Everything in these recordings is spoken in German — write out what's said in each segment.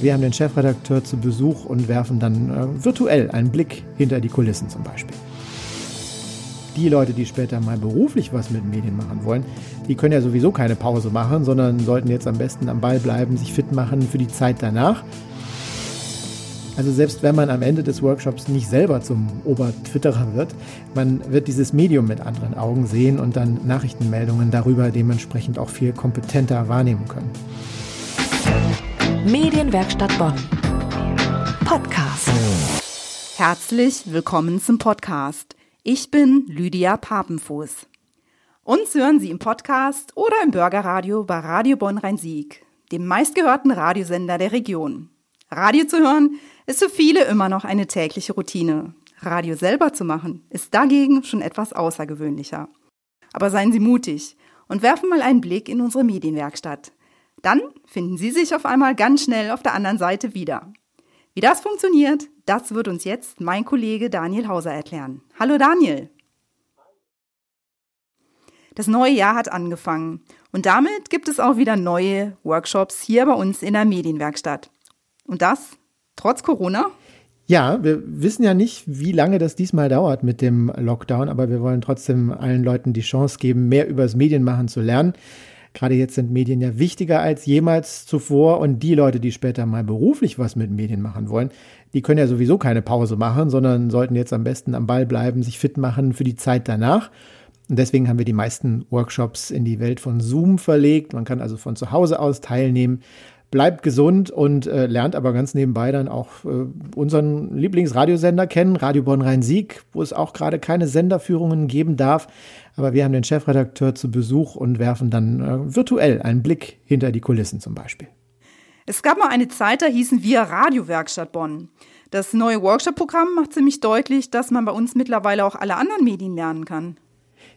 Wir haben den Chefredakteur zu Besuch und werfen dann äh, virtuell einen Blick hinter die Kulissen zum Beispiel. Die Leute, die später mal beruflich was mit Medien machen wollen, die können ja sowieso keine Pause machen, sondern sollten jetzt am besten am Ball bleiben, sich fit machen für die Zeit danach. Also selbst wenn man am Ende des Workshops nicht selber zum Obertwitterer wird, man wird dieses Medium mit anderen Augen sehen und dann Nachrichtenmeldungen darüber dementsprechend auch viel kompetenter wahrnehmen können. Medienwerkstatt Bonn. Podcast. Herzlich willkommen zum Podcast. Ich bin Lydia Papenfuß. Uns hören Sie im Podcast oder im Bürgerradio bei Radio Bonn Rhein-Sieg, dem meistgehörten Radiosender der Region. Radio zu hören ist für viele immer noch eine tägliche Routine. Radio selber zu machen, ist dagegen schon etwas außergewöhnlicher. Aber seien Sie mutig und werfen mal einen Blick in unsere Medienwerkstatt. Dann finden Sie sich auf einmal ganz schnell auf der anderen Seite wieder. Wie das funktioniert, das wird uns jetzt mein Kollege Daniel Hauser erklären. Hallo Daniel. Das neue Jahr hat angefangen und damit gibt es auch wieder neue Workshops hier bei uns in der Medienwerkstatt. Und das Trotz Corona? Ja, wir wissen ja nicht, wie lange das diesmal dauert mit dem Lockdown, aber wir wollen trotzdem allen Leuten die Chance geben, mehr über das Medienmachen zu lernen. Gerade jetzt sind Medien ja wichtiger als jemals zuvor und die Leute, die später mal beruflich was mit Medien machen wollen, die können ja sowieso keine Pause machen, sondern sollten jetzt am besten am Ball bleiben, sich fit machen für die Zeit danach. Und deswegen haben wir die meisten Workshops in die Welt von Zoom verlegt. Man kann also von zu Hause aus teilnehmen bleibt gesund und äh, lernt aber ganz nebenbei dann auch äh, unseren Lieblingsradiosender kennen, Radio Bonn Rhein-Sieg, wo es auch gerade keine Senderführungen geben darf. Aber wir haben den Chefredakteur zu Besuch und werfen dann äh, virtuell einen Blick hinter die Kulissen zum Beispiel. Es gab mal eine Zeit, da hießen wir Radiowerkstatt Bonn. Das neue Workshop-Programm macht ziemlich deutlich, dass man bei uns mittlerweile auch alle anderen Medien lernen kann.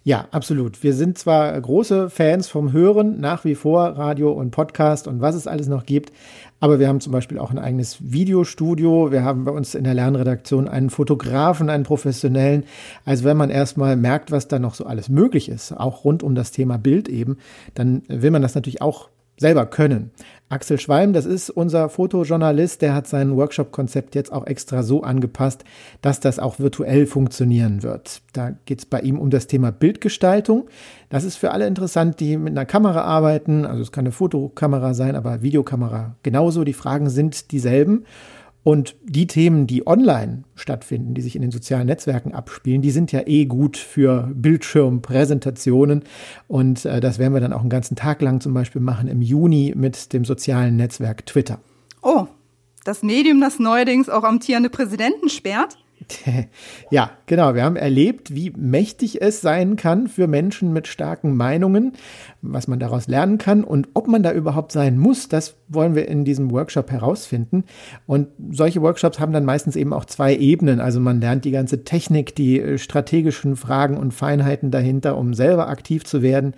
Ja, absolut. Wir sind zwar große Fans vom Hören, nach wie vor Radio und Podcast und was es alles noch gibt, aber wir haben zum Beispiel auch ein eigenes Videostudio. Wir haben bei uns in der Lernredaktion einen Fotografen, einen professionellen. Also wenn man erstmal merkt, was da noch so alles möglich ist, auch rund um das Thema Bild eben, dann will man das natürlich auch selber können. Axel Schwalm, das ist unser Fotojournalist, der hat sein Workshop-Konzept jetzt auch extra so angepasst, dass das auch virtuell funktionieren wird. Da geht es bei ihm um das Thema Bildgestaltung. Das ist für alle interessant, die mit einer Kamera arbeiten. Also es kann eine Fotokamera sein, aber Videokamera genauso. Die Fragen sind dieselben. Und die Themen, die online stattfinden, die sich in den sozialen Netzwerken abspielen, die sind ja eh gut für Bildschirmpräsentationen. Und äh, das werden wir dann auch einen ganzen Tag lang zum Beispiel machen im Juni mit dem sozialen Netzwerk Twitter. Oh, das Medium, das neuerdings auch amtierende Präsidenten sperrt? Ja, genau. Wir haben erlebt, wie mächtig es sein kann für Menschen mit starken Meinungen, was man daraus lernen kann und ob man da überhaupt sein muss, das wollen wir in diesem Workshop herausfinden. Und solche Workshops haben dann meistens eben auch zwei Ebenen. Also man lernt die ganze Technik, die äh, strategischen Fragen und Feinheiten dahinter, um selber aktiv zu werden.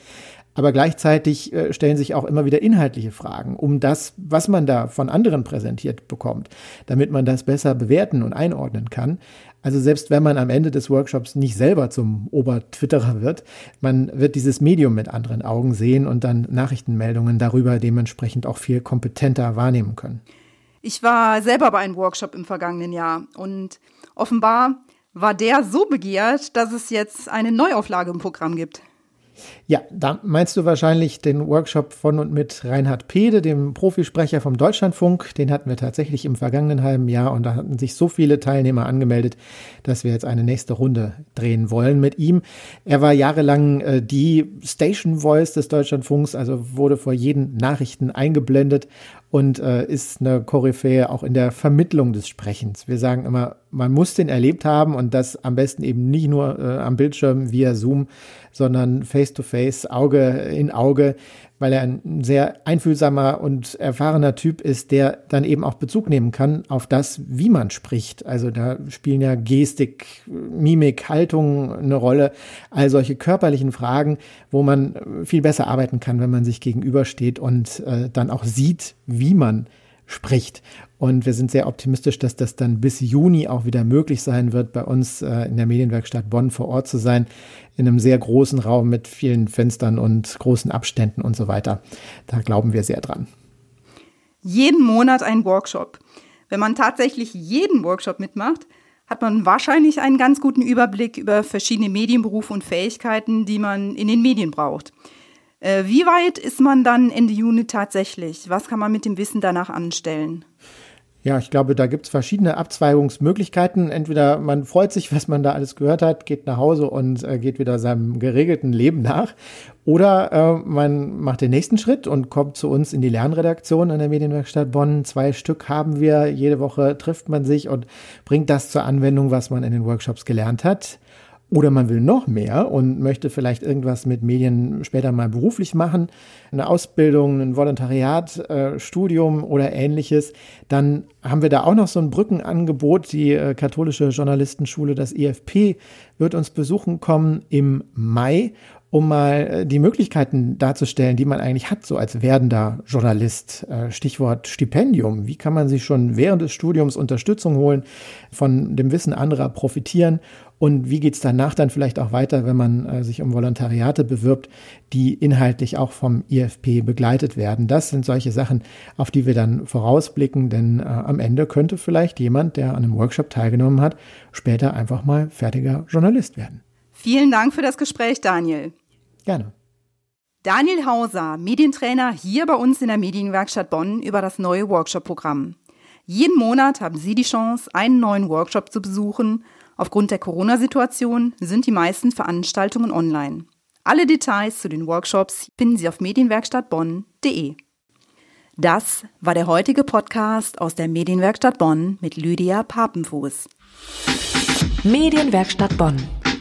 Aber gleichzeitig äh, stellen sich auch immer wieder inhaltliche Fragen um das, was man da von anderen präsentiert bekommt, damit man das besser bewerten und einordnen kann. Also selbst wenn man am Ende des Workshops nicht selber zum Obertwitterer wird, man wird dieses Medium mit anderen Augen sehen und dann Nachrichtenmeldungen darüber dementsprechend auch viel kompetenter wahrnehmen können. Ich war selber bei einem Workshop im vergangenen Jahr und offenbar war der so begehrt, dass es jetzt eine Neuauflage im Programm gibt. Ja, da meinst du wahrscheinlich den Workshop von und mit Reinhard Pede, dem Profisprecher vom Deutschlandfunk. Den hatten wir tatsächlich im vergangenen halben Jahr und da hatten sich so viele Teilnehmer angemeldet, dass wir jetzt eine nächste Runde drehen wollen mit ihm. Er war jahrelang äh, die Station Voice des Deutschlandfunks, also wurde vor jeden Nachrichten eingeblendet und äh, ist eine Koryphäe auch in der Vermittlung des Sprechens. Wir sagen immer, man muss den erlebt haben und das am besten eben nicht nur äh, am Bildschirm via Zoom, sondern face to face, Auge in Auge, weil er ein sehr einfühlsamer und erfahrener Typ ist, der dann eben auch Bezug nehmen kann auf das, wie man spricht. Also da spielen ja Gestik, Mimik, Haltung eine Rolle, all solche körperlichen Fragen, wo man viel besser arbeiten kann, wenn man sich gegenübersteht und äh, dann auch sieht, wie man spricht. Und wir sind sehr optimistisch, dass das dann bis Juni auch wieder möglich sein wird, bei uns äh, in der Medienwerkstatt Bonn vor Ort zu sein, in einem sehr großen Raum mit vielen Fenstern und großen Abständen und so weiter. Da glauben wir sehr dran. Jeden Monat ein Workshop. Wenn man tatsächlich jeden Workshop mitmacht, hat man wahrscheinlich einen ganz guten Überblick über verschiedene Medienberufe und Fähigkeiten, die man in den Medien braucht. Äh, wie weit ist man dann Ende Juni tatsächlich? Was kann man mit dem Wissen danach anstellen? Ja, ich glaube, da gibt es verschiedene Abzweigungsmöglichkeiten. Entweder man freut sich, was man da alles gehört hat, geht nach Hause und äh, geht wieder seinem geregelten Leben nach. Oder äh, man macht den nächsten Schritt und kommt zu uns in die Lernredaktion an der Medienwerkstatt Bonn. Zwei Stück haben wir. Jede Woche trifft man sich und bringt das zur Anwendung, was man in den Workshops gelernt hat. Oder man will noch mehr und möchte vielleicht irgendwas mit Medien später mal beruflich machen, eine Ausbildung, ein Volontariat, äh, Studium oder ähnliches. Dann haben wir da auch noch so ein Brückenangebot. Die äh, katholische Journalistenschule, das IFP, wird uns besuchen kommen im Mai um mal äh, die Möglichkeiten darzustellen, die man eigentlich hat, so als werdender Journalist. Äh, Stichwort Stipendium. Wie kann man sich schon während des Studiums Unterstützung holen, von dem Wissen anderer profitieren und wie geht's danach dann vielleicht auch weiter, wenn man äh, sich um Volontariate bewirbt, die inhaltlich auch vom IFP begleitet werden. Das sind solche Sachen, auf die wir dann vorausblicken, denn am Ende könnte vielleicht jemand, der an einem Workshop teilgenommen hat, später einfach mal fertiger Journalist werden. Vielen Dank für das Gespräch, Daniel. Gerne. Daniel Hauser, Medientrainer hier bei uns in der Medienwerkstatt Bonn über das neue Workshop-Programm. Jeden Monat haben Sie die Chance, einen neuen Workshop zu besuchen – Aufgrund der Corona-Situation sind die meisten Veranstaltungen online. Alle Details zu den Workshops finden Sie auf medienwerkstattbonn.de. Das war der heutige Podcast aus der Medienwerkstatt Bonn mit Lydia Papenfuß. Medienwerkstatt Bonn.